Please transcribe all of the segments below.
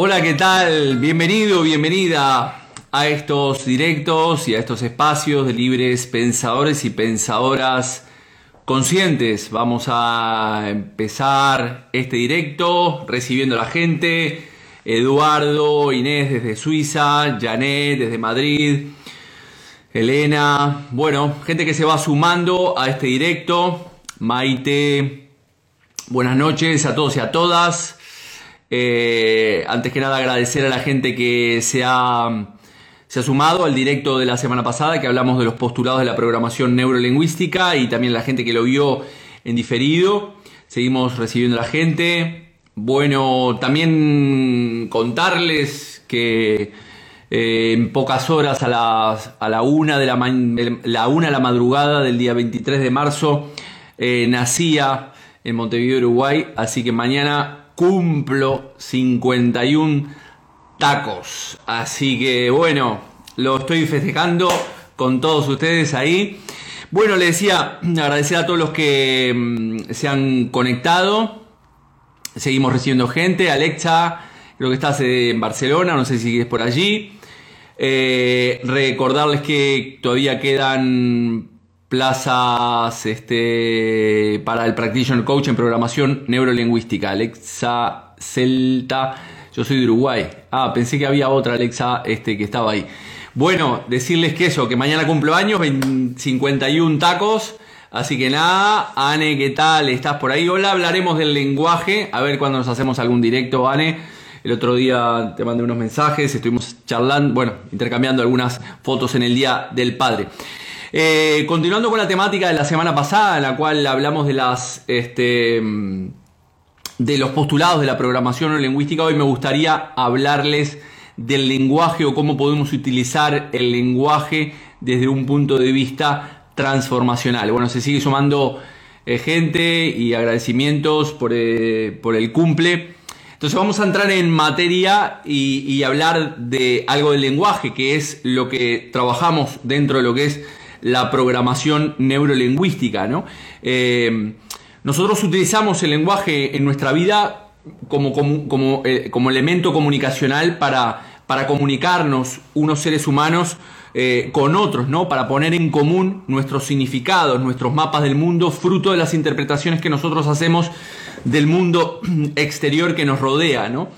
Hola, ¿qué tal? Bienvenido, bienvenida a estos directos y a estos espacios de libres pensadores y pensadoras conscientes. Vamos a empezar este directo recibiendo a la gente. Eduardo, Inés desde Suiza, Janet desde Madrid, Elena, bueno, gente que se va sumando a este directo. Maite, buenas noches a todos y a todas. Eh, antes que nada agradecer a la gente que se ha, se ha sumado al directo de la semana pasada, que hablamos de los postulados de la programación neurolingüística y también la gente que lo vio en diferido. Seguimos recibiendo a la gente. Bueno, también contarles que eh, en pocas horas a, las, a la, una de la, la una de la madrugada del día 23 de marzo eh, nacía en Montevideo, Uruguay, así que mañana cumplo 51 tacos. Así que bueno, lo estoy festejando con todos ustedes ahí. Bueno, le decía, agradecer a todos los que mm, se han conectado. Seguimos recibiendo gente. Alexa, creo que estás en Barcelona, no sé si sigues por allí. Eh, recordarles que todavía quedan plazas este, para el Practitioner Coach en programación neurolingüística. Alexa Celta, yo soy de Uruguay. Ah, pensé que había otra Alexa este, que estaba ahí. Bueno, decirles que eso, que mañana cumplo años, 51 tacos. Así que nada, Ane, ¿qué tal? ¿Estás por ahí? Hola, hablaremos del lenguaje. A ver cuándo nos hacemos algún directo, Ane. El otro día te mandé unos mensajes, estuvimos charlando, bueno, intercambiando algunas fotos en el Día del Padre. Eh, continuando con la temática de la semana pasada, en la cual hablamos de las este, de los postulados de la programación lingüística, hoy me gustaría hablarles del lenguaje o cómo podemos utilizar el lenguaje desde un punto de vista transformacional. Bueno, se sigue sumando eh, gente y agradecimientos por, eh, por, el cumple. Entonces vamos a entrar en materia y hablar de algo del lenguaje, que es lo que trabajamos dentro de lo que es la programación neurolingüística. ¿no? Eh, nosotros utilizamos el lenguaje en nuestra vida como, como, eh, elemento comunicacional para, para, comunicarnos unos seres humanos eh, con otros, ¿no? para poner en común nuestros significados, nuestros mapas del mundo, fruto de las interpretaciones que nosotros hacemos del mundo exterior que nos rodea. ¿no?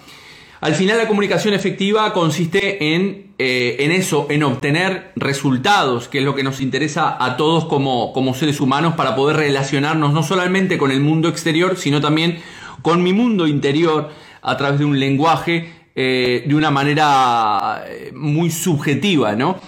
Al final la comunicación efectiva consiste en, eh, en, eso, en obtener resultados, que es lo que nos interesa a todos como, como seres humanos para poder relacionarnos no solamente con el mundo exterior, sino también con mi mundo interior a través de un lenguaje eh, de una manera eh, muy subjetiva, ¿no?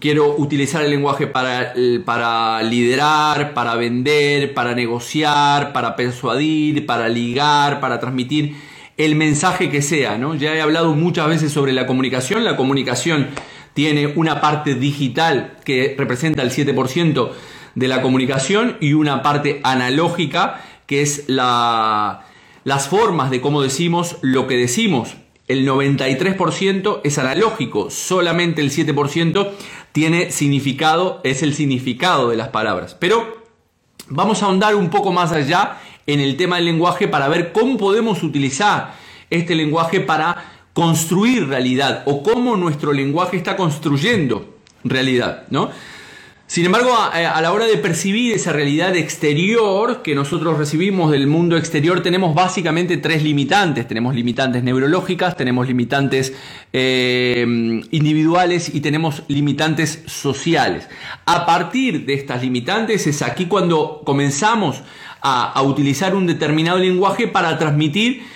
Quiero utilizar el lenguaje para, para liderar, para vender, para negociar, para persuadir, para ligar, para transmitir el mensaje que sea, ¿no? Ya he hablado muchas veces sobre la comunicación. La comunicación tiene una parte digital que representa el 7% de la comunicación y una parte analógica que es la, las formas de cómo decimos lo que decimos. El 93% es analógico, solamente el 7% tiene significado, es el significado de las palabras. Pero vamos a ahondar un poco más allá en el tema del lenguaje para ver cómo podemos utilizar este lenguaje para construir realidad o cómo nuestro lenguaje está construyendo realidad, ¿no? Sin embargo, a, la hora de percibir esa realidad exterior que nosotros recibimos del mundo exterior, tenemos básicamente tres limitantes. Tenemos limitantes neurológicas, tenemos limitantes eh, individuales y tenemos limitantes sociales. A partir de estas limitantes es aquí cuando comenzamos a, utilizar un determinado lenguaje para transmitir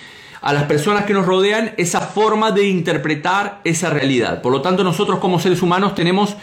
a las personas que nos rodean esa forma de interpretar esa realidad. Por lo tanto, nosotros como seres humanos tenemos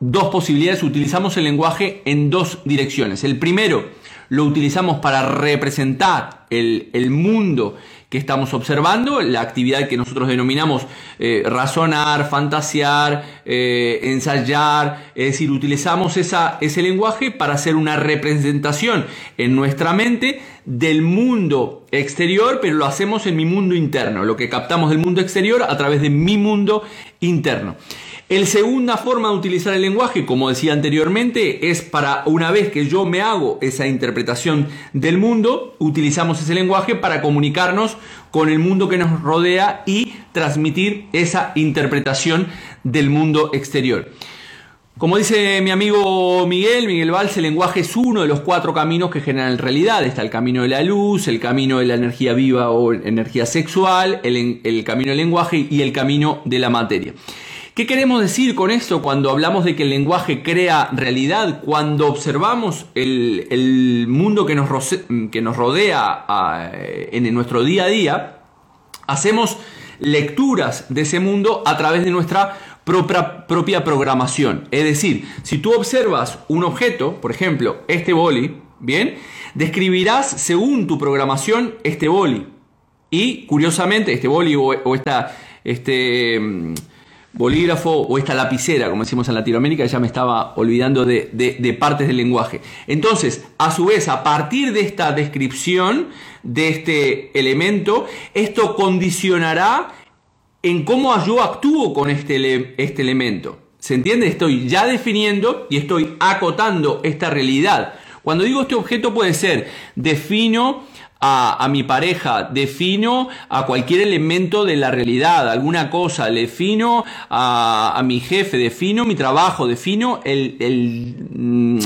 dos posibilidades, utilizamos el lenguaje en dos direcciones. El primero, lo utilizamos para representar el, el mundo que estamos observando, la actividad que nosotros denominamos eh, razonar, fantasear, eh, ensayar, es decir, utilizamos esa, ese lenguaje para hacer una representación en nuestra mente del mundo exterior, pero lo hacemos en mi mundo interno, lo que captamos del mundo exterior a través de mi mundo interno. El segunda forma de utilizar el lenguaje, como decía anteriormente, es para una vez que yo me hago esa interpretación del mundo, utilizamos ese lenguaje para comunicarnos con el mundo que nos rodea y transmitir esa interpretación del mundo exterior. Como dice mi amigo Miguel, Miguel Valls, el lenguaje es uno de los cuatro caminos que generan realidad. Está el camino de la luz, el camino de la energía viva o energía sexual, el, el camino del lenguaje y el camino de la materia. ¿Qué queremos decir con esto cuando hablamos de que el lenguaje crea realidad? Cuando observamos el, mundo que nos, rodea en nuestro día a día, hacemos lecturas de ese mundo a través de nuestra propia, propia programación. Es decir, si tú observas un objeto, por ejemplo, este boli, ¿bien? Describirás según tu programación este boli. Y curiosamente, este boli o, o esta, este, mm, bolígrafo o esta lapicera, como decimos en Latinoamérica, ya me estaba olvidando de, partes del lenguaje. Entonces, a su vez, a partir de esta descripción de este elemento, esto condicionará en cómo yo actúo con este, este elemento. ¿Se entiende? Estoy ya definiendo y estoy acotando esta realidad. Cuando digo este objeto puede ser defino a, mi pareja, defino a cualquier elemento de la realidad, alguna cosa, defino a, a mi jefe, defino mi trabajo, defino el, el, mm,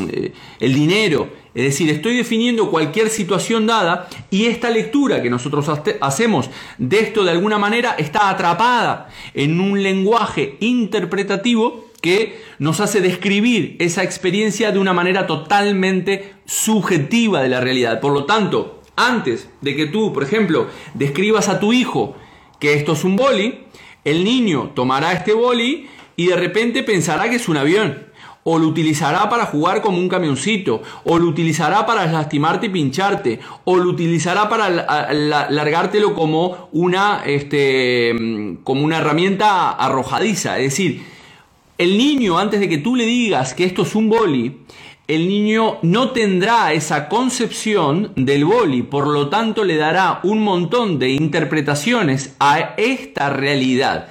el dinero. Es decir, estoy definiendo cualquier situación dada y esta lectura que nosotros hacemos de esto de alguna manera está atrapada en un lenguaje interpretativo que nos hace describir esa experiencia de una manera totalmente subjetiva de la realidad. Por lo tanto, antes de que tú, por ejemplo, describas a tu hijo que esto es un boli, el niño tomará este boli y de repente pensará que es un avión. O lo utilizará para jugar como un camioncito, o lo utilizará para lastimarte y pincharte, o lo utilizará para largártelo como una, este, como una herramienta arrojadiza. Es decir, el niño, antes de que tú le digas que esto es un boli, el niño no tendrá esa concepción del boli, por lo tanto le dará un montón de interpretaciones a esta realidad.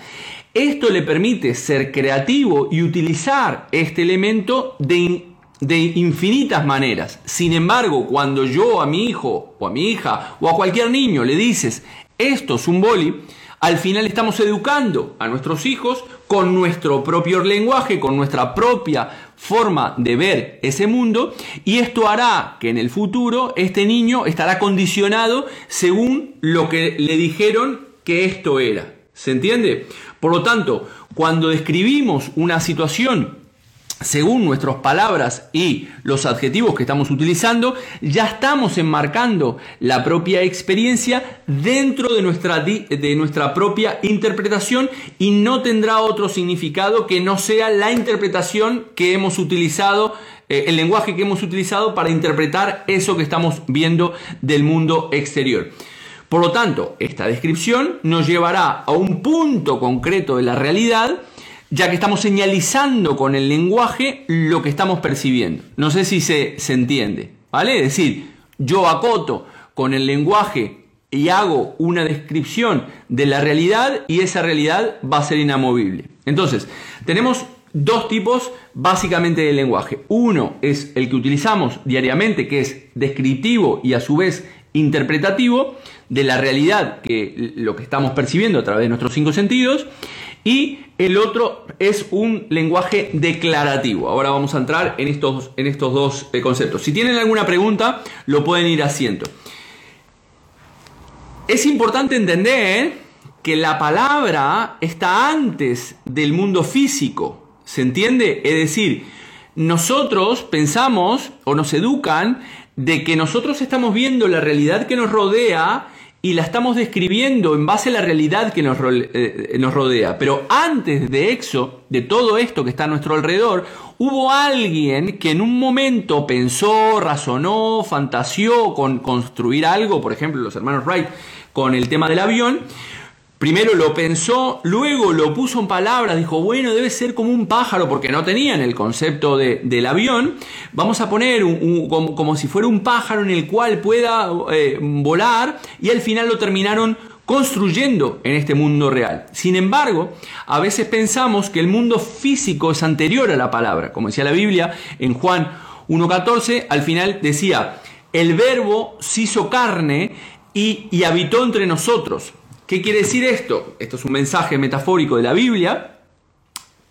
Esto le permite ser creativo y utilizar este elemento de, de infinitas maneras. Sin embargo, cuando yo a mi hijo o a mi hija o a cualquier niño le dices, esto es un boli, al final estamos educando a nuestros hijos con nuestro propio lenguaje, con nuestra propia forma de ver ese mundo y esto hará que en el futuro este niño estará condicionado según lo que le dijeron que esto era. ¿Se entiende? Por lo tanto, cuando describimos una situación según nuestras palabras y los adjetivos que estamos utilizando, ya estamos enmarcando la propia experiencia dentro de nuestra, de nuestra propia interpretación y no tendrá otro significado que no sea la interpretación que hemos utilizado, eh, el lenguaje que hemos utilizado para interpretar eso que estamos viendo del mundo exterior. Por lo tanto, esta descripción nos llevará a un punto concreto de la realidad, ya que estamos señalizando con el lenguaje lo que estamos percibiendo. No sé si se, se entiende, ¿vale? Es decir, yo acoto con el lenguaje y hago una descripción de la realidad y esa realidad va a ser inamovible. Entonces, tenemos dos tipos básicamente de lenguaje. Uno es el que utilizamos diariamente, que es descriptivo y a su vez interpretativo de la realidad, que lo que estamos percibiendo a través de nuestros cinco sentidos. Y el otro es un lenguaje declarativo. Ahora vamos a entrar en estos, en estos dos eh, conceptos. Si tienen alguna pregunta, lo pueden ir haciendo. Es importante entender que la palabra está antes del mundo físico. ¿Se entiende? Es decir, nosotros pensamos o nos educan de que nosotros estamos viendo la realidad que nos rodea y la estamos describiendo en base a la realidad que nos, eh, nos, rodea. Pero antes de eso, de todo esto que está a nuestro alrededor, hubo alguien que en un momento pensó, razonó, fantaseó con construir algo, por ejemplo los hermanos Wright con el tema del avión, Primero lo pensó, luego lo puso en palabras, dijo, bueno, debe ser como un pájaro, porque no tenían el concepto del avión. Vamos a poner como, si fuera un pájaro en el cual pueda eh, volar, y al final lo terminaron construyendo en este mundo real. Sin embargo, a veces pensamos que el mundo físico es anterior a la palabra. Como decía la Biblia en Juan 1.14, al final decía, el verbo se hizo carne y, y habitó entre nosotros. ¿Qué quiere decir esto? Esto es un mensaje metafórico de la Biblia,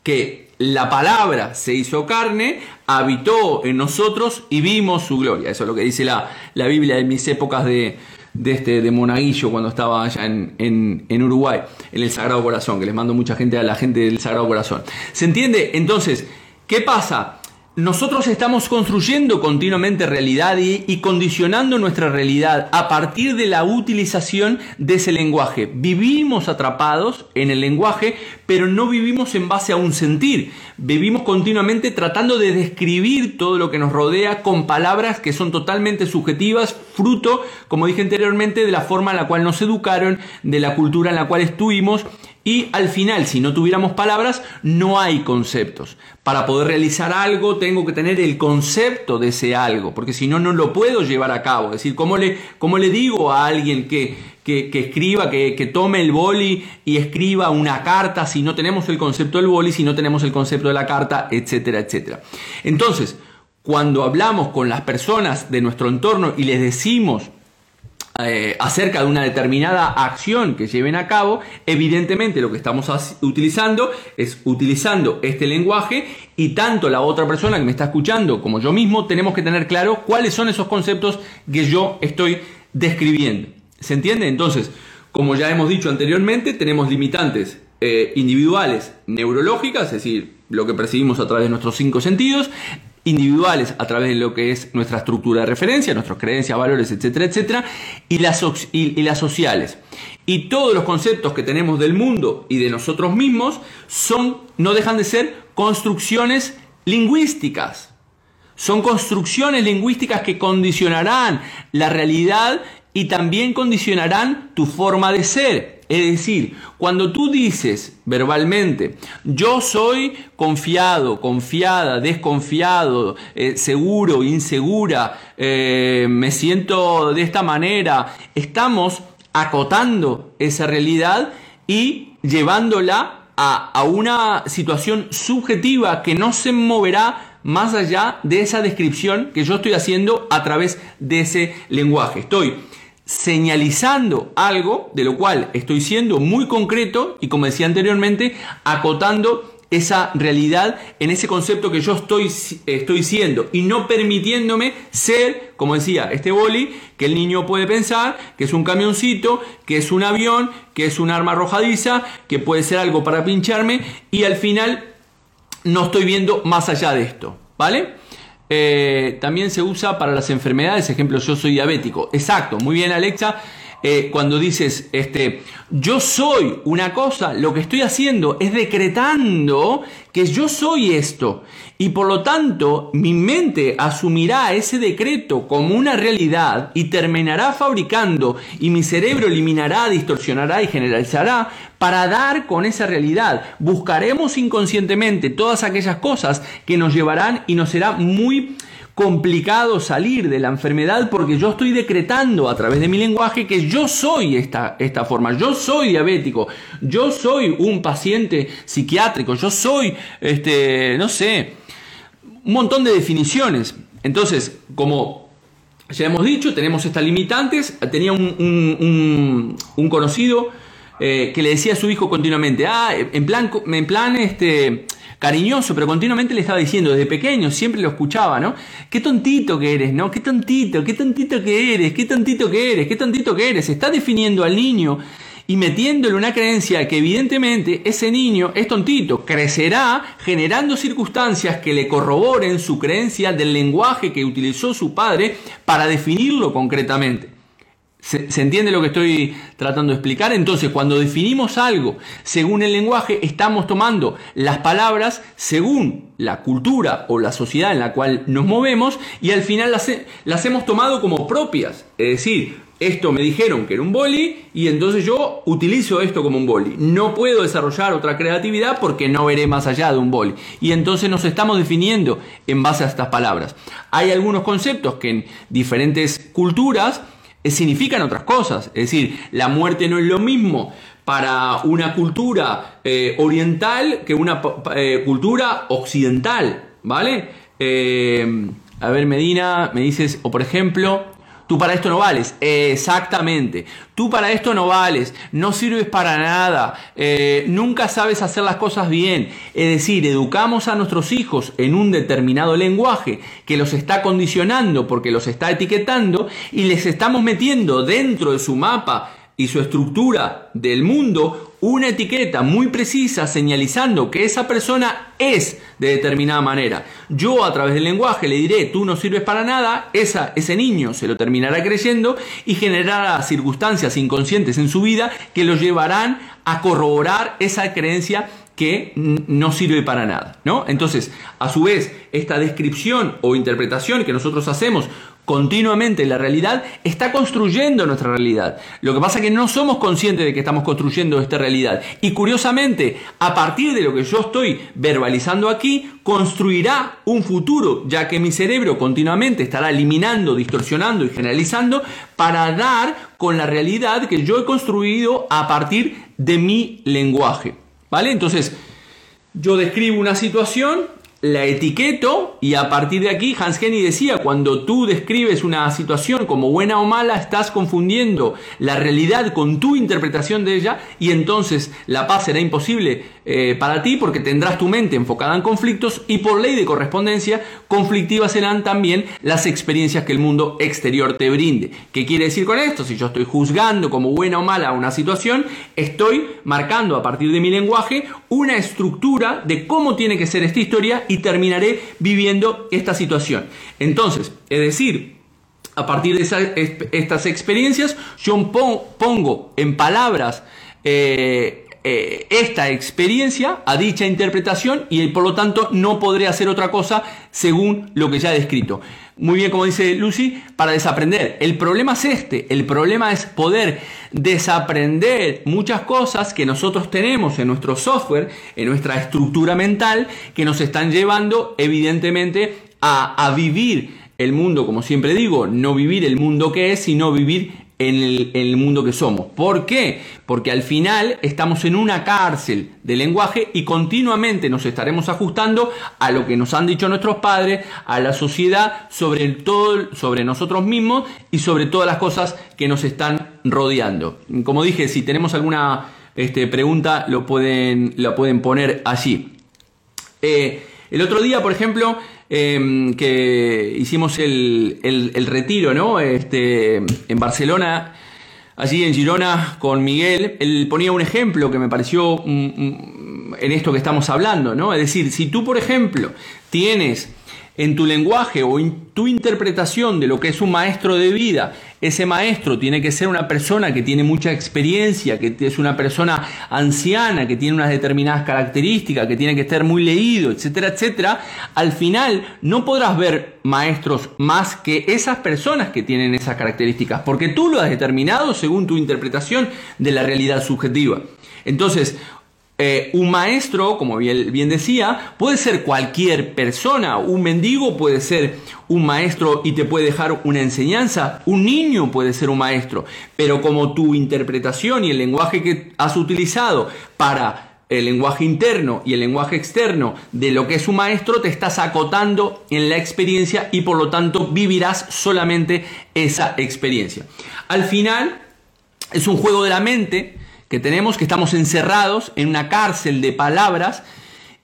que la palabra se hizo carne, habitó en nosotros y vimos su gloria. Eso es lo que dice la, la Biblia en mis épocas de, de, este, de Monaguillo cuando estaba allá en, en, en, Uruguay, en el Sagrado Corazón, que les mando mucha gente a la gente del Sagrado Corazón. ¿Se entiende? Entonces, ¿qué pasa? Nosotros estamos construyendo continuamente realidad y, condicionando nuestra realidad a partir de la utilización de ese lenguaje. Vivimos atrapados en el lenguaje, pero no vivimos en base a un sentir. Vivimos continuamente tratando de describir todo lo que nos rodea con palabras que son totalmente subjetivas, fruto, como dije anteriormente, de la forma en la cual nos educaron, de la cultura en la cual estuvimos y al final, si no tuviéramos palabras, no hay conceptos. Para poder realizar algo, tengo que tener el concepto de ese algo, porque si no, no lo puedo llevar a cabo. Es decir, ¿cómo le, cómo le digo a alguien que, que, escriba, que, que, tome el boli y escriba una carta si no tenemos el concepto del boli, si no tenemos el concepto de la carta, etcétera, etcétera? Entonces, cuando hablamos con las personas de nuestro entorno y les decimos eh, acerca de una determinada acción que lleven a cabo, evidentemente lo que estamos utilizando es utilizando este lenguaje y tanto la otra persona que me está escuchando como yo mismo tenemos que tener claro cuáles son esos conceptos que yo estoy describiendo. ¿Se entiende? Entonces, como ya hemos dicho anteriormente, tenemos limitantes eh, individuales neurológicas, es decir, lo que percibimos a través de nuestros cinco sentidos, individuales a través de lo que es nuestra estructura de referencia, nuestras creencias, valores, etcétera, etcétera, y las, y, y las sociales. Y todos los conceptos que tenemos del mundo y de nosotros mismos son, no dejan de ser construcciones lingüísticas. Son construcciones lingüísticas que condicionarán la realidad y también condicionarán tu forma de ser. Es decir, cuando tú dices verbalmente, yo soy confiado, confiada, desconfiado, eh, seguro, insegura, eh, me siento de esta manera, estamos acotando esa realidad y llevándola a, a una situación subjetiva que no se moverá más allá de esa descripción que yo estoy haciendo a través de ese lenguaje. Estoy señalizando algo de lo cual estoy siendo muy concreto y como decía anteriormente, acotando esa realidad en ese concepto que yo estoy, estoy siendo y no permitiéndome ser, como decía este boli, que el niño puede pensar que es un camioncito, que es un avión, que es un arma arrojadiza, que puede ser algo para pincharme y al final no estoy viendo más allá de esto, ¿vale? Eh, también se usa para las enfermedades, ejemplo, yo soy diabético. Exacto, muy bien Alexa. Eh, cuando dices, este, yo soy una cosa, lo que estoy haciendo es decretando que yo soy esto. Y por lo tanto, mi mente asumirá ese decreto como una realidad y terminará fabricando y mi cerebro eliminará, distorsionará y generalizará para dar con esa realidad. Buscaremos inconscientemente todas aquellas cosas que nos llevarán y nos será muy complicado salir de la enfermedad porque yo estoy decretando a través de mi lenguaje que yo soy esta, esta forma, yo soy diabético, yo soy un paciente psiquiátrico, yo soy, este, no sé, un montón de definiciones. Entonces, como ya hemos dicho, tenemos estas limitantes. Tenía un, un, conocido eh, que le decía a su hijo continuamente, ah, en plan, en plan, este, cariñoso, pero continuamente le estaba diciendo, desde pequeño, siempre lo escuchaba, ¿no? Qué tontito que eres, ¿no? Qué tontito, qué tontito que eres, qué tontito que eres, qué tontito que eres. Está definiendo al niño y metiéndole una creencia que evidentemente ese niño es tontito, crecerá generando circunstancias que le corroboren su creencia del lenguaje que utilizó su padre para definirlo concretamente. ¿Se, ¿Se, entiende lo que estoy tratando de explicar? Entonces, cuando definimos algo según el lenguaje, estamos tomando las palabras según la cultura o la sociedad en la cual nos movemos y al final las, las hemos tomado como propias. Es decir, esto me dijeron que era un boli y entonces yo utilizo esto como un boli. No puedo desarrollar otra creatividad porque no veré más allá de un boli. Y entonces nos estamos definiendo en base a estas palabras. Hay algunos conceptos que en diferentes culturas significan otras cosas. Es decir, la muerte no es lo mismo para una cultura eh, oriental que una eh, cultura occidental, ¿vale? Eh, a ver, Medina, me dices, o por ejemplo, Tú para esto no vales. Exactamente. Tú para esto no vales. No sirves para nada. Eh, nunca sabes hacer las cosas bien. Es decir, educamos a nuestros hijos en un determinado lenguaje que los está condicionando porque los está etiquetando y les estamos metiendo dentro de su mapa y su estructura del mundo una etiqueta muy precisa señalizando que esa persona es de determinada manera. Yo a través del lenguaje le diré, tú no sirves para nada, esa, ese niño se lo terminará creyendo y generará circunstancias inconscientes en su vida que lo llevarán a corroborar esa creencia que no sirve para nada, ¿no? Entonces, a su vez, esta descripción o interpretación que nosotros hacemos continuamente la realidad está construyendo nuestra realidad. Lo que pasa es que no somos conscientes de que estamos construyendo esta realidad. Y curiosamente, a partir de lo que yo estoy verbalizando aquí, construirá un futuro, ya que mi cerebro continuamente estará eliminando, distorsionando y generalizando para dar con la realidad que yo he construido a partir de mi lenguaje. ¿Vale? Entonces, yo describo una situación, la etiqueto y a partir de aquí Hans Kenny decía, cuando tú describes una situación como buena o mala, estás confundiendo la realidad con tu interpretación de ella y entonces la paz será imposible eh, para ti porque tendrás tu mente enfocada en conflictos y por ley de correspondencia conflictivas serán también las experiencias que el mundo exterior te brinde. ¿Qué quiere decir con esto? Si yo estoy juzgando como buena o mala una situación, estoy marcando a partir de mi lenguaje una estructura de cómo tiene que ser esta historia terminaré viviendo esta situación. Entonces, es decir, a partir de estas experiencias, yo pongo en palabras eh, eh, esta experiencia a dicha interpretación y por lo tanto no podré hacer otra cosa según lo que ya he descrito. Muy bien, como dice Lucy, para desaprender. El problema es este, el problema es poder desaprender muchas cosas que nosotros tenemos en nuestro software, en nuestra estructura mental, que nos están llevando evidentemente a, a vivir el mundo, como siempre digo, no vivir el mundo que es, sino vivir en el, mundo que somos. ¿Por qué? Porque al final estamos en una cárcel de lenguaje y continuamente nos estaremos ajustando a lo que nos han dicho nuestros padres, a la sociedad, sobre todo, sobre nosotros mismos y sobre todas las cosas que nos están rodeando. Como dije, si tenemos alguna este, pregunta, lo pueden, lo pueden poner allí. Eh, el otro día, por ejemplo, Em, que hicimos el, retiro, ¿no? Este, en Barcelona, allí en Girona, con Miguel, él ponía un ejemplo que me pareció mm, mm, en esto que estamos hablando, ¿no? Es decir, si tú, por ejemplo, tienes en tu lenguaje o en tu interpretación de lo que es un maestro de vida, ese maestro tiene que ser una persona que tiene mucha experiencia, que es una persona anciana, que tiene unas determinadas características, que tiene que estar muy leído, etcétera, etcétera, al final no podrás ver maestros más que esas personas que tienen esas características, porque tú lo has determinado según tu interpretación de la realidad subjetiva. Entonces, eh, un maestro, como bien, decía, puede ser cualquier persona. Un mendigo puede ser un maestro y te puede dejar una enseñanza. Un niño puede ser un maestro. Pero como tu interpretación y el lenguaje que has utilizado para el lenguaje interno y el lenguaje externo de lo que es un maestro, te estás acotando en la experiencia y por lo tanto vivirás solamente esa experiencia. Al final, es un juego de la mente que tenemos, que estamos encerrados en una cárcel de palabras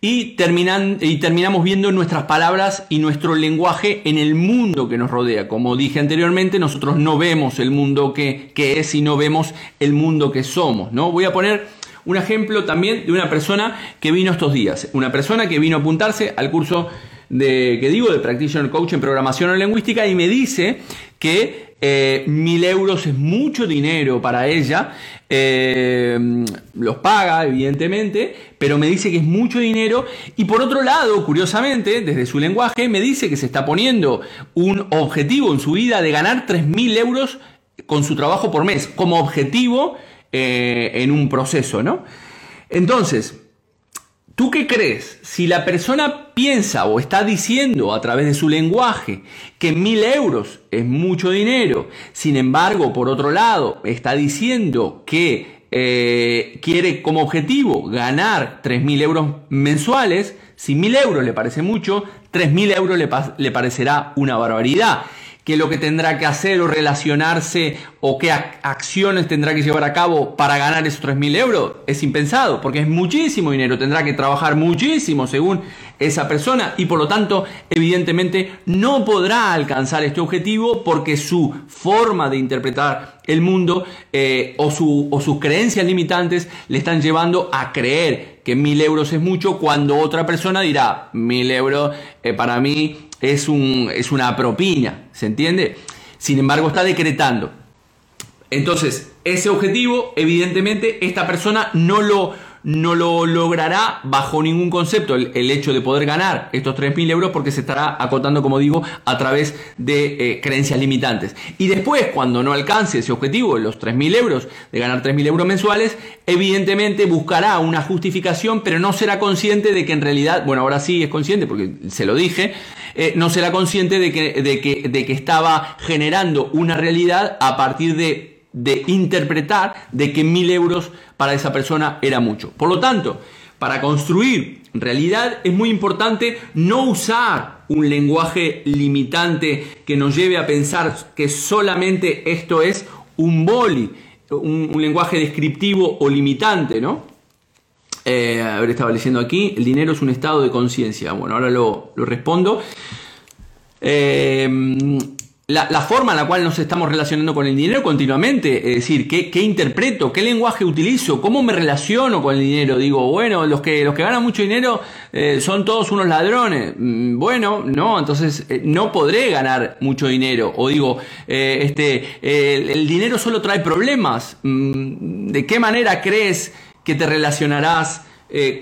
y, terminan, y terminamos viendo nuestras palabras y nuestro lenguaje en el mundo que nos rodea. Como dije anteriormente, nosotros no vemos el mundo que, que es, sino vemos el mundo que somos. ¿no? Voy a poner un ejemplo también de una persona que vino estos días. Una persona que vino a apuntarse al curso de, que digo, de Practitioner Coach en Programación o Lingüística y me dice que eh, mil euros es mucho dinero para ella eh, los paga, evidentemente, pero me dice que es mucho dinero. Y por otro lado, curiosamente, desde su lenguaje, me dice que se está poniendo un objetivo en su vida de ganar 3.000 euros con su trabajo por mes, como objetivo eh, en un proceso, ¿no? Entonces, ¿Tú qué crees? Si la persona piensa o está diciendo a través de su lenguaje que mil euros es mucho dinero, sin embargo, por otro lado, está diciendo que eh, quiere como objetivo ganar mil euros mensuales, si mil euros le parece mucho, mil euros le parecerá una barbaridad que lo que tendrá que hacer o relacionarse o qué acciones tendrá que llevar a cabo para ganar esos 3.000 euros es impensado, porque es muchísimo dinero, tendrá que trabajar muchísimo según esa persona y por lo tanto evidentemente no podrá alcanzar este objetivo porque su forma de interpretar el mundo eh, o, su, o sus creencias limitantes le están llevando a creer que mil euros es mucho cuando otra persona dirá mil euros eh, para mí es, un, es una propina, ¿se entiende? Sin embargo, está decretando. Entonces, ese objetivo, evidentemente, esta persona no lo, no lo logrará bajo ningún concepto el, hecho de poder ganar estos 3.000 euros porque se estará acotando, como digo, a través de eh, creencias limitantes. Y después, cuando no alcance ese objetivo, los 3.000 euros, de ganar 3.000 euros mensuales, evidentemente buscará una justificación, pero no será consciente de que en realidad, bueno, ahora sí es consciente porque se lo dije, eh, no será consciente de que, de, que, de que estaba generando una realidad a partir de de interpretar de que mil euros para esa persona era mucho. Por lo tanto, para construir realidad es muy importante no usar un lenguaje limitante que nos lleve a pensar que solamente esto es un boli, un, lenguaje descriptivo o limitante, ¿no? Eh, a ver, estaba leyendo aquí, el dinero es un estado de conciencia. Bueno, ahora lo, respondo. Eh, la, forma en la cual nos estamos relacionando con el dinero continuamente, es decir, ¿qué, interpreto? ¿Qué lenguaje utilizo? ¿Cómo me relaciono con el dinero? Digo, bueno, los que, los que ganan mucho dinero eh, son todos unos ladrones. Mm, bueno, no, entonces eh, no podré ganar mucho dinero. O digo, eh, este, el, dinero solo trae problemas. Mm, ¿De qué manera crees que te relacionarás?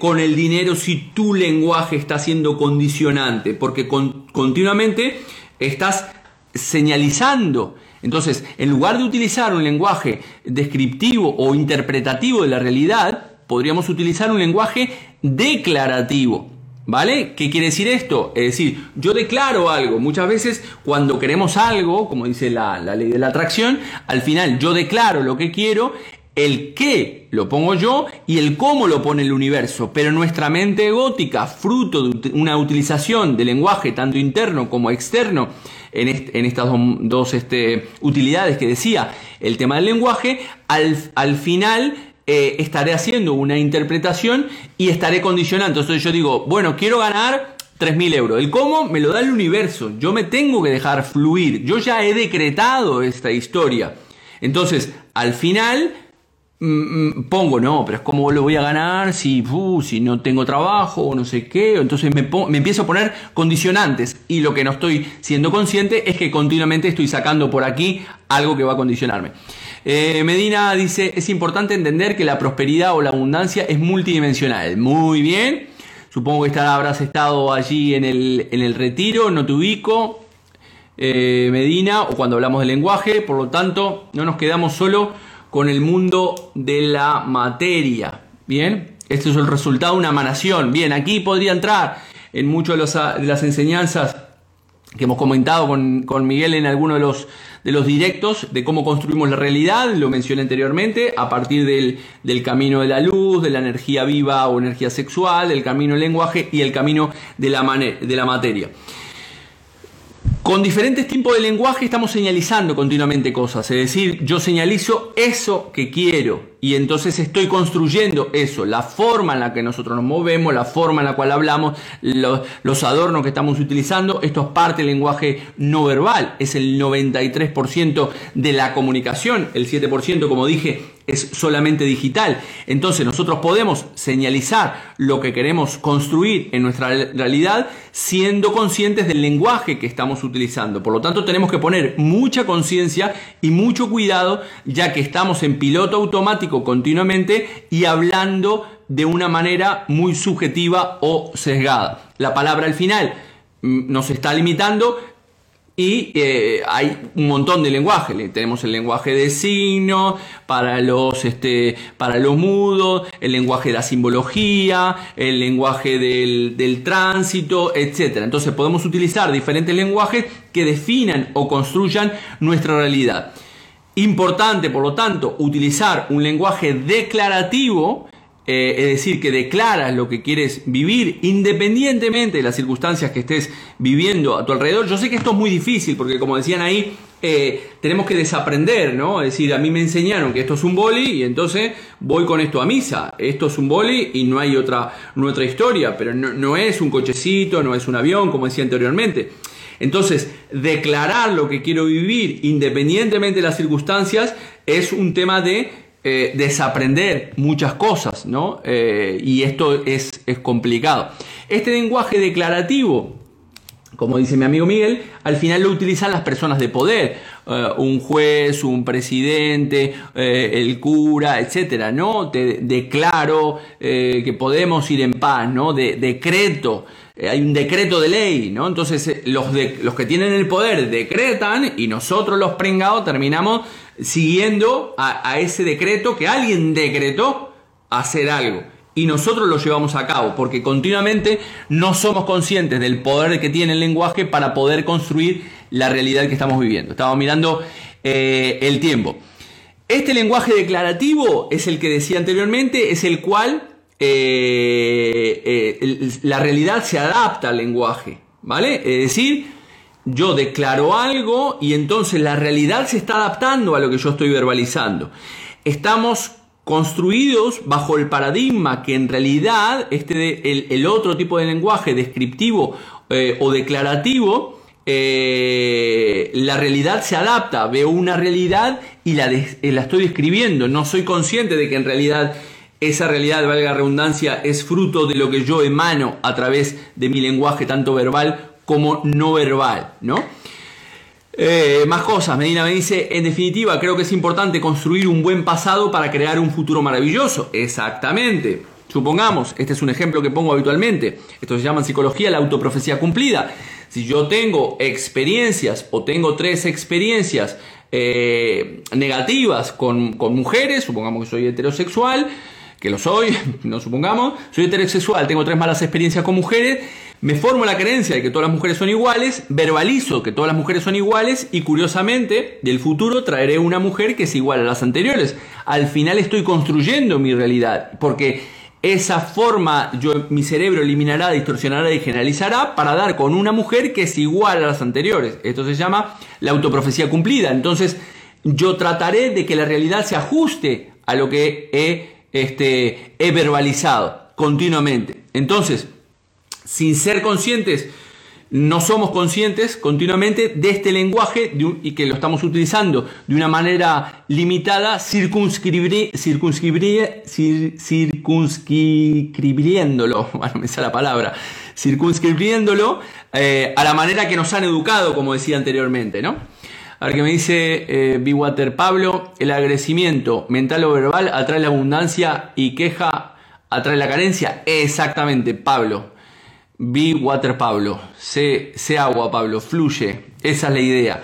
con el dinero si tu lenguaje está siendo condicionante, porque continuamente estás señalizando. Entonces, en lugar de utilizar un lenguaje descriptivo o interpretativo de la realidad, podríamos utilizar un lenguaje declarativo. ¿Vale? ¿Qué quiere decir esto? Es decir, yo declaro algo. Muchas veces cuando queremos algo, como dice la, la, ley de la atracción, al final yo declaro lo que quiero, el qué lo pongo yo y el cómo lo pone el universo. Pero nuestra mente gótica, fruto de una utilización de lenguaje tanto interno como externo, en, estas dos, este, utilidades que decía el tema del lenguaje, al, final eh, estaré haciendo una interpretación y estaré condicionando. Entonces yo digo, bueno, quiero ganar 3.000 euros. El cómo me lo da el universo. Yo me tengo que dejar fluir. Yo ya he decretado esta historia. Entonces, al final pongo, no, pero es como lo voy a ganar si, uh, si no tengo trabajo o no sé qué. Entonces me, me, empiezo a poner condicionantes y lo que no estoy siendo consciente es que continuamente estoy sacando por aquí algo que va a condicionarme. Eh, Medina dice, es importante entender que la prosperidad o la abundancia es multidimensional. Muy bien. Supongo que habrás estado allí en el, en el retiro, no te ubico. Eh, Medina, o cuando hablamos de lenguaje, por lo tanto, no nos quedamos solo con el mundo de la materia. Bien, este es el resultado de una emanación. Bien, aquí podría entrar en muchas de, las enseñanzas que hemos comentado con, Miguel en alguno de los, de los directos de cómo construimos la realidad, lo mencioné anteriormente, a partir del, camino de la luz, de la energía viva o energía sexual, del camino del lenguaje y el camino de la, de la materia. Con diferentes tipos de lenguaje estamos señalizando continuamente cosas, es decir, yo señalizo eso que quiero y entonces estoy construyendo eso, la forma en la que nosotros nos movemos, la forma en la cual hablamos, los, adornos que estamos utilizando, esto es parte del lenguaje no verbal, es el 93% de la comunicación, el 7% como dije es solamente digital. Entonces nosotros podemos señalizar lo que queremos construir en nuestra realidad siendo conscientes del lenguaje que estamos utilizando. Por lo tanto tenemos que poner mucha conciencia y mucho cuidado ya que estamos en piloto automático continuamente y hablando de una manera muy subjetiva o sesgada. La palabra al final mm, nos está limitando y eh, hay un montón de lenguajes. Tenemos el lenguaje de signo para los, este, para los mudos, el lenguaje de la simbología, el lenguaje del, del tránsito, etc. Entonces podemos utilizar diferentes lenguajes que definan o construyan nuestra realidad. Importante, por lo tanto, utilizar un lenguaje declarativo eh, es decir, que declaras lo que quieres vivir independientemente de las circunstancias que estés viviendo a tu alrededor. Yo sé que esto es muy difícil porque como decían ahí, eh, tenemos que desaprender, ¿no? Es decir, a mí me enseñaron que esto es un boli y entonces voy con esto a misa. Esto es un boli y no hay otra, historia, pero no, no es un cochecito, no es un avión, como decía anteriormente. Entonces, declarar lo que quiero vivir independientemente de las circunstancias es un tema de eh, desaprender muchas cosas, ¿no? Eh, y esto es, es complicado. Este lenguaje declarativo, como dice mi amigo Miguel, al final lo utilizan las personas de poder, eh, un juez, un presidente, el cura, etcétera, ¿no? Te declaro que podemos ir en paz, ¿no? De, decreto, hay un decreto de ley, ¿no? Entonces los, que tienen el poder decretan y nosotros los pringados terminamos siguiendo a, ese decreto que alguien decretó hacer algo y nosotros lo llevamos a cabo, porque continuamente no somos conscientes del poder que tiene el lenguaje para poder construir la realidad que estamos viviendo. Estamos mirando eh, el tiempo. Este lenguaje declarativo es el que decía anteriormente, es el cual eh, eh, la realidad se adapta al lenguaje, ¿vale? Es decir, yo declaro algo y entonces la realidad se está adaptando a lo que yo estoy verbalizando. Estamos construidos bajo el paradigma que en realidad este el, otro tipo de lenguaje descriptivo eh, o declarativo eh, la realidad se adapta, veo una realidad y la, eh, la estoy describiendo, no soy consciente de que en realidad esa realidad, valga redundancia, es fruto de lo que yo emano a través de mi lenguaje tanto verbal como no verbal, ¿no? Eh, más cosas, Medina me dice, en definitiva, creo que es importante construir un buen pasado para crear un futuro maravilloso. Exactamente. Supongamos, este es un ejemplo que pongo habitualmente, esto se llama en psicología la autoprofecía cumplida. Si yo tengo experiencias o tengo tres experiencias eh, negativas con, con mujeres, supongamos que soy heterosexual, que lo soy, no supongamos, soy heterosexual, tengo tres malas experiencias con mujeres, me formo la creencia de que todas las mujeres son iguales, verbalizo que todas las mujeres son iguales y curiosamente del futuro traeré una mujer que es igual a las anteriores. Al final estoy construyendo mi realidad porque esa forma yo, mi cerebro eliminará, distorsionará y generalizará para dar con una mujer que es igual a las anteriores. Esto se llama la autoprofecía cumplida. Entonces yo trataré de que la realidad se ajuste a lo que he, este, he verbalizado continuamente. Entonces, sin ser conscientes, no somos conscientes continuamente de este lenguaje y que lo estamos utilizando de una manera limitada, circunscribiéndolo, la palabra, circunscribiéndolo eh, a la manera que nos han educado, como decía anteriormente, ¿no? A ver qué me dice eh, Water Pablo, el agradecimiento mental o verbal atrae la abundancia y queja atrae la carencia. Exactamente, Pablo. Be water Pablo, sé, agua Pablo, fluye, esa es la idea.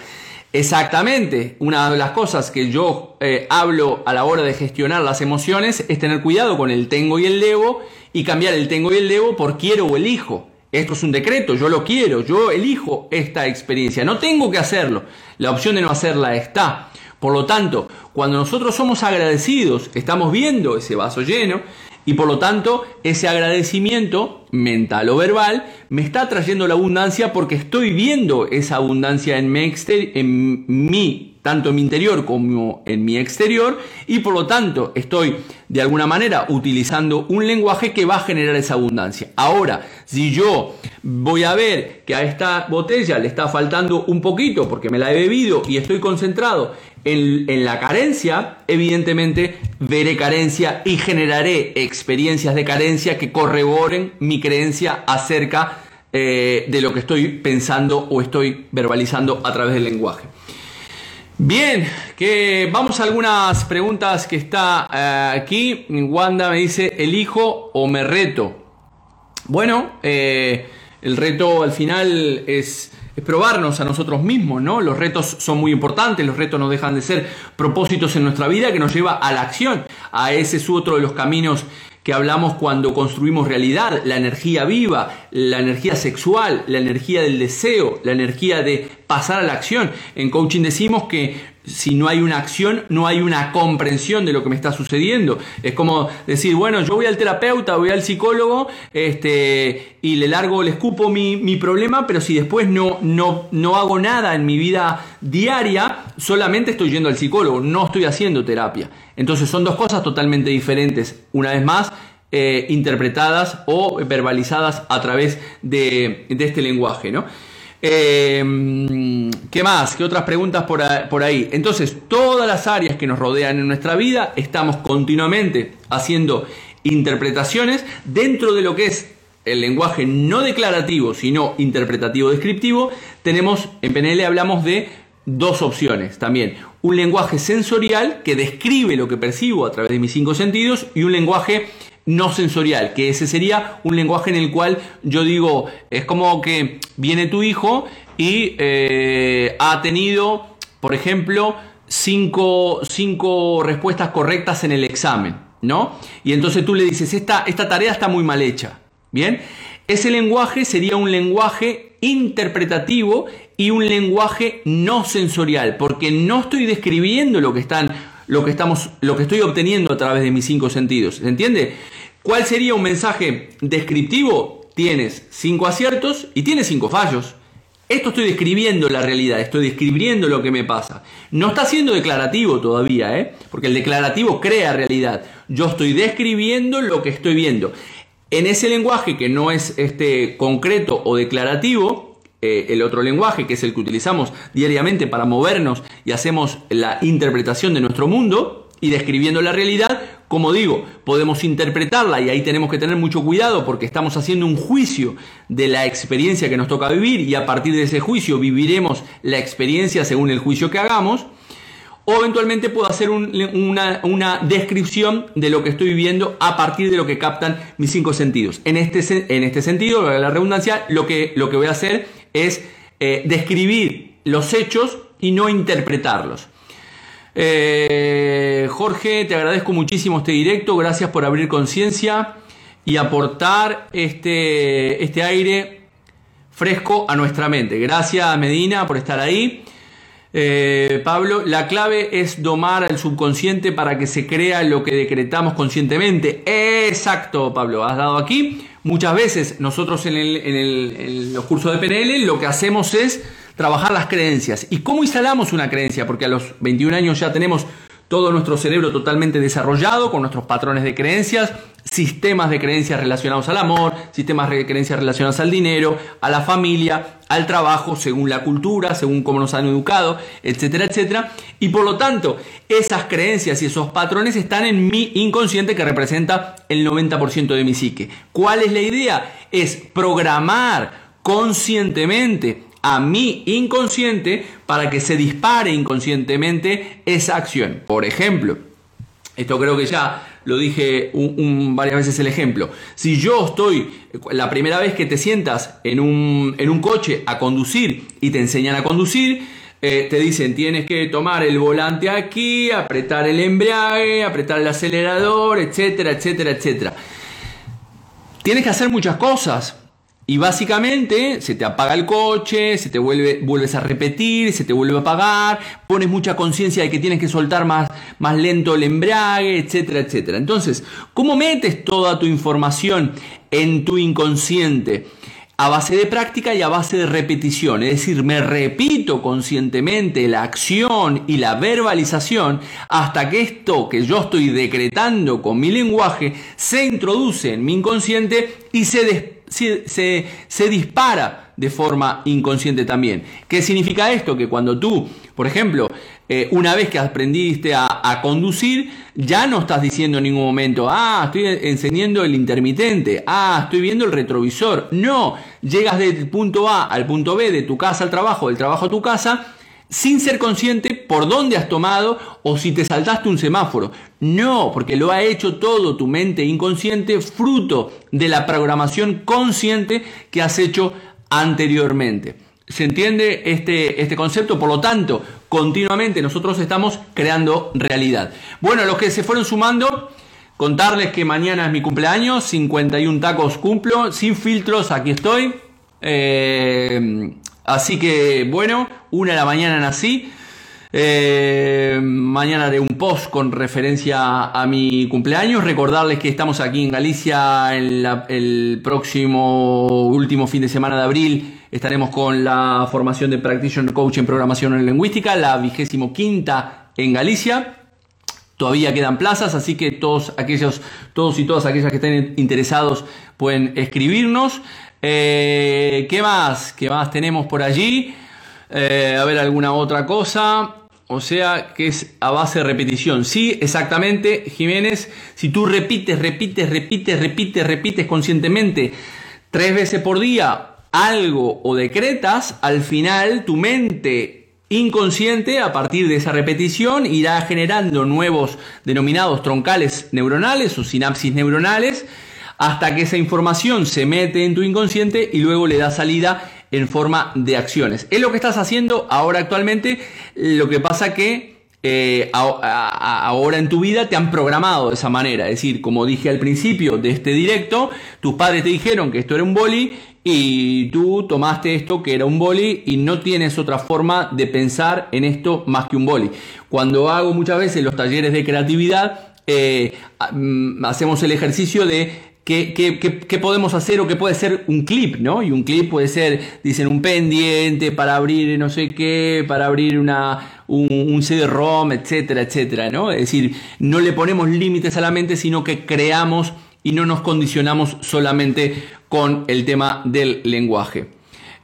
Exactamente, una de las cosas que yo eh, hablo a la hora de gestionar las emociones es tener cuidado con el tengo y el debo y cambiar el tengo y el debo por quiero o elijo. Esto es un decreto, yo lo quiero, yo elijo esta experiencia, no tengo que hacerlo, la opción de no hacerla está. Por lo tanto, cuando nosotros somos agradecidos, estamos viendo ese vaso lleno, y por lo tanto, ese agradecimiento mental o verbal me está trayendo la abundancia porque estoy viendo esa abundancia en mi, tanto en mi interior como en mi exterior, y por lo tanto estoy de alguna manera utilizando un lenguaje que va a generar esa abundancia. Ahora, si yo voy a ver que a esta botella le está faltando un poquito porque me la he bebido y estoy concentrado en, la carencia, evidentemente veré carencia y generaré experiencias de carencia que corroboren mi creencia acerca eh, de lo que estoy pensando o estoy verbalizando a través del lenguaje. Bien, que vamos a algunas preguntas que está eh, aquí. Wanda me dice, ¿elijo o me reto? Bueno, eh, El reto al final es, es probarnos a nosotros mismos, ¿no? Los retos son muy importantes, los retos no dejan de ser propósitos en nuestra vida que nos lleva a la acción, a ese es otro de los caminos que hablamos cuando construimos realidad, la energía viva, la energía sexual, la energía del deseo, la energía de pasar a la acción. En coaching decimos que si no hay una acción, no hay una comprensión de lo que me está sucediendo. Es como decir, bueno, yo voy al terapeuta, voy al psicólogo, este, y le largo, le escupo mi, mi problema, pero si después no, no, no hago nada en mi vida diaria, solamente estoy yendo al psicólogo, no estoy haciendo terapia. Entonces son dos cosas totalmente diferentes. Una vez más, eh, interpretadas o verbalizadas a través de, este lenguaje. ¿no? Eh, ¿Qué más? ¿Qué otras preguntas por, por ahí? Entonces, todas las áreas que nos rodean en nuestra vida, estamos continuamente haciendo interpretaciones dentro de lo que es el lenguaje no declarativo, sino interpretativo descriptivo, tenemos, en PNL hablamos de dos opciones también. Un lenguaje sensorial que describe lo que percibo a través de mis cinco sentidos y un lenguaje no sensorial, que ese sería un lenguaje en el cual yo digo, es como que viene tu hijo y eh, ha tenido, por ejemplo, cinco, cinco, respuestas correctas en el examen, ¿no? Y entonces tú le dices, esta, esta tarea está muy mal hecha, ¿bien? Ese lenguaje sería un lenguaje interpretativo y un lenguaje no sensorial, porque no estoy describiendo lo que están, lo que estamos, lo que estoy obteniendo a través de mis cinco sentidos. ¿Se entiende? ¿Cuál sería un mensaje descriptivo? Tienes cinco aciertos y tienes cinco fallos. Esto estoy describiendo la realidad, estoy describiendo lo que me pasa. No está siendo declarativo todavía, ¿eh? porque el declarativo crea realidad. Yo estoy describiendo lo que estoy viendo. En ese lenguaje que no es este concreto o declarativo, eh, el otro lenguaje, que es el que utilizamos diariamente para movernos y hacemos la interpretación de nuestro mundo y describiendo la realidad, como digo, podemos interpretarla y ahí tenemos que tener mucho cuidado porque estamos haciendo un juicio de la experiencia que nos toca vivir y a partir de ese juicio viviremos la experiencia según el juicio que hagamos. O eventualmente puedo hacer una, una, descripción de lo que estoy viviendo a partir de lo que captan mis cinco sentidos. En este, en este sentido, la redundancia, lo que, lo que voy a hacer es eh, describir los hechos y no interpretarlos. Eh, Jorge, te agradezco muchísimo este directo, gracias por abrir conciencia y aportar este, este aire fresco a nuestra mente. Gracias Medina por estar ahí. Eh, Pablo, la clave es domar al subconsciente para que se crea lo que decretamos conscientemente. Exacto, Pablo, has dado aquí. Muchas veces nosotros en, en los cursos de PNL lo que hacemos es trabajar las creencias. ¿Y cómo instalamos una creencia? Porque a los 21 años ya tenemos todo nuestro cerebro totalmente desarrollado con nuestros patrones de creencias, sistemas de creencias relacionados al amor, sistemas de creencias relacionados al dinero, a la familia, al trabajo, según la cultura, según cómo nos han educado, etcétera, etcétera. Y por lo tanto, esas creencias y esos patrones están en mi inconsciente que representa el 90% de mi psique. ¿Cuál es la idea? Es programar conscientemente a mi inconsciente para que se dispare inconscientemente esa acción. Por ejemplo, esto creo que ya lo dije varias veces el ejemplo. Si yo estoy, la primera vez que te sientas en un, en un coche a conducir y te enseñan a conducir, eh, te dicen tienes que tomar el volante aquí, apretar el embrague, apretar el acelerador, etcétera, etcétera, etcétera. Tienes que hacer muchas cosas. Y básicamente se te apaga el coche, se te vuelve, vuelves a repetir, se te vuelve a apagar, pones mucha conciencia de que tienes que soltar más, más lento el embrague, etcétera, etcétera. Entonces, ¿cómo metes toda tu información en tu inconsciente? A base de práctica y a base de repetición, es decir, me repito conscientemente la acción y la verbalización hasta que esto que yo estoy decretando con mi lenguaje se introduce en mi inconsciente y se despierta se, se, dispara de forma inconsciente también. ¿Qué significa esto? Que cuando tú, por ejemplo, eh, una vez que aprendiste a, a, conducir, ya no estás diciendo en ningún momento, ah, estoy encendiendo el intermitente, ah, estoy viendo el retrovisor. No, llegas del punto A al punto B, de tu casa al trabajo, del trabajo a tu casa, sin ser consciente por dónde has tomado o si te saltaste un semáforo. No, porque lo ha hecho todo tu mente inconsciente fruto de la programación consciente que has hecho anteriormente. ¿Se entiende este, este concepto? Por lo tanto, continuamente nosotros estamos creando realidad. Bueno, los que se fueron sumando, contarles que mañana es mi cumpleaños, 51 tacos cumplo, sin filtros, aquí estoy. Eh, así que bueno, una de la mañana nací. Eh, mañana haré un post con referencia a mi cumpleaños. Recordarles que estamos aquí en Galicia el próximo último fin de semana de abril. Estaremos con la formación de Practitioner Coach en Programación en Lingüística, la vigésimo quinta en Galicia. Todavía quedan plazas, así que todos aquellos, todos y todas aquellas que estén interesados pueden escribirnos. Eh, ¿Qué más? ¿Qué más tenemos por allí? Eh, a ver, alguna otra cosa. O sea, que es a base de repetición. Sí, exactamente, Jiménez. Si tú repites, repites, repites, repites, repites conscientemente tres veces por día algo o decretas, al final tu mente inconsciente, a partir de esa repetición, irá generando nuevos denominados troncales neuronales o sinapsis neuronales, hasta que esa información se mete en tu inconsciente y luego le da salida en forma de acciones. Es lo que estás haciendo ahora actualmente, lo que pasa que eh, ahora en tu vida te han programado de esa manera. Es decir, como dije al principio de este directo, tus padres te dijeron que esto era un boli y tú tomaste esto que era un boli y no tienes otra forma de pensar en esto más que un boli. Cuando hago muchas veces los talleres de creatividad, eh, mm, hacemos el ejercicio de ¿Qué, podemos hacer o qué puede ser un clip, ¿no? Y un clip puede ser, dicen, un pendiente para abrir no sé qué, para abrir una, un, un CD-ROM, etcétera, etcétera, ¿no? Es decir, no le ponemos límites a la mente, sino que creamos y no nos condicionamos solamente con el tema del lenguaje.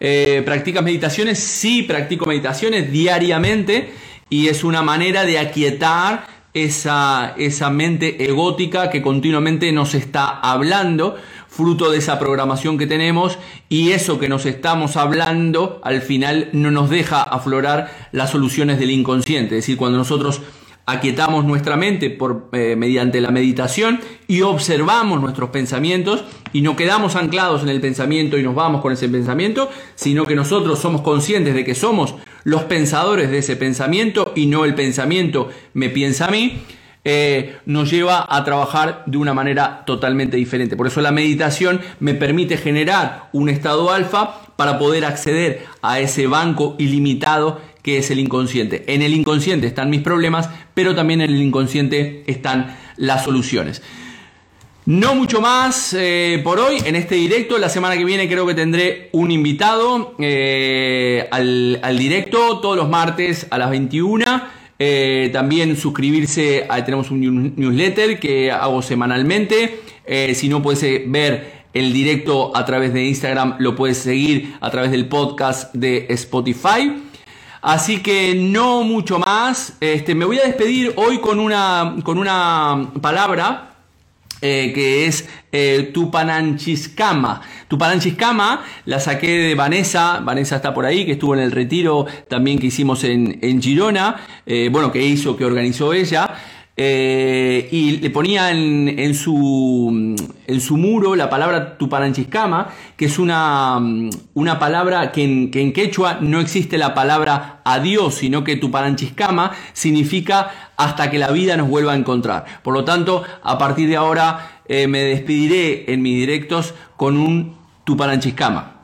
Eh, ¿Practicas meditaciones? Sí, practico meditaciones diariamente y es una manera de aquietar esa, esa mente egótica que continuamente nos está hablando, fruto de esa programación que tenemos y eso que nos estamos hablando al final no nos deja aflorar las soluciones del inconsciente. Es decir, cuando nosotros aquietamos nuestra mente por, eh, mediante la meditación y observamos nuestros pensamientos y no quedamos anclados en el pensamiento y nos vamos con ese pensamiento, sino que nosotros somos conscientes de que somos los pensadores de ese pensamiento y no el pensamiento me piensa a mí, eh, nos lleva a trabajar de una manera totalmente diferente. Por eso la meditación me permite generar un estado alfa para poder acceder a ese banco ilimitado que es el inconsciente. En el inconsciente están mis problemas, pero también en el inconsciente están las soluciones. No mucho más eh, por hoy en este directo. La semana que viene creo que tendré un invitado eh, al, directo todos los martes a las 21. Eh, también suscribirse, tenemos un newsletter que hago semanalmente. si no puedes ver el directo a través de Instagram, lo puedes seguir a través del podcast de Spotify. Así que no mucho más. Este, me voy a despedir hoy con una, con una palabra eh, que es eh, Tupananchiscama. Tupananchiscama la saqué de Vanessa, Vanessa está por ahí, que estuvo en el retiro también que hicimos en, en Girona, eh, bueno, que hizo, que organizó ella. Eh, y le ponía en, su, en su muro la palabra Tupananchiscama, que es una, una palabra que en, que en, quechua no existe la palabra adiós, sino que Tupananchiscama significa hasta que la vida nos vuelva a encontrar. Por lo tanto, a partir de ahora eh, me despediré en mis directos con un Tupananchiscama.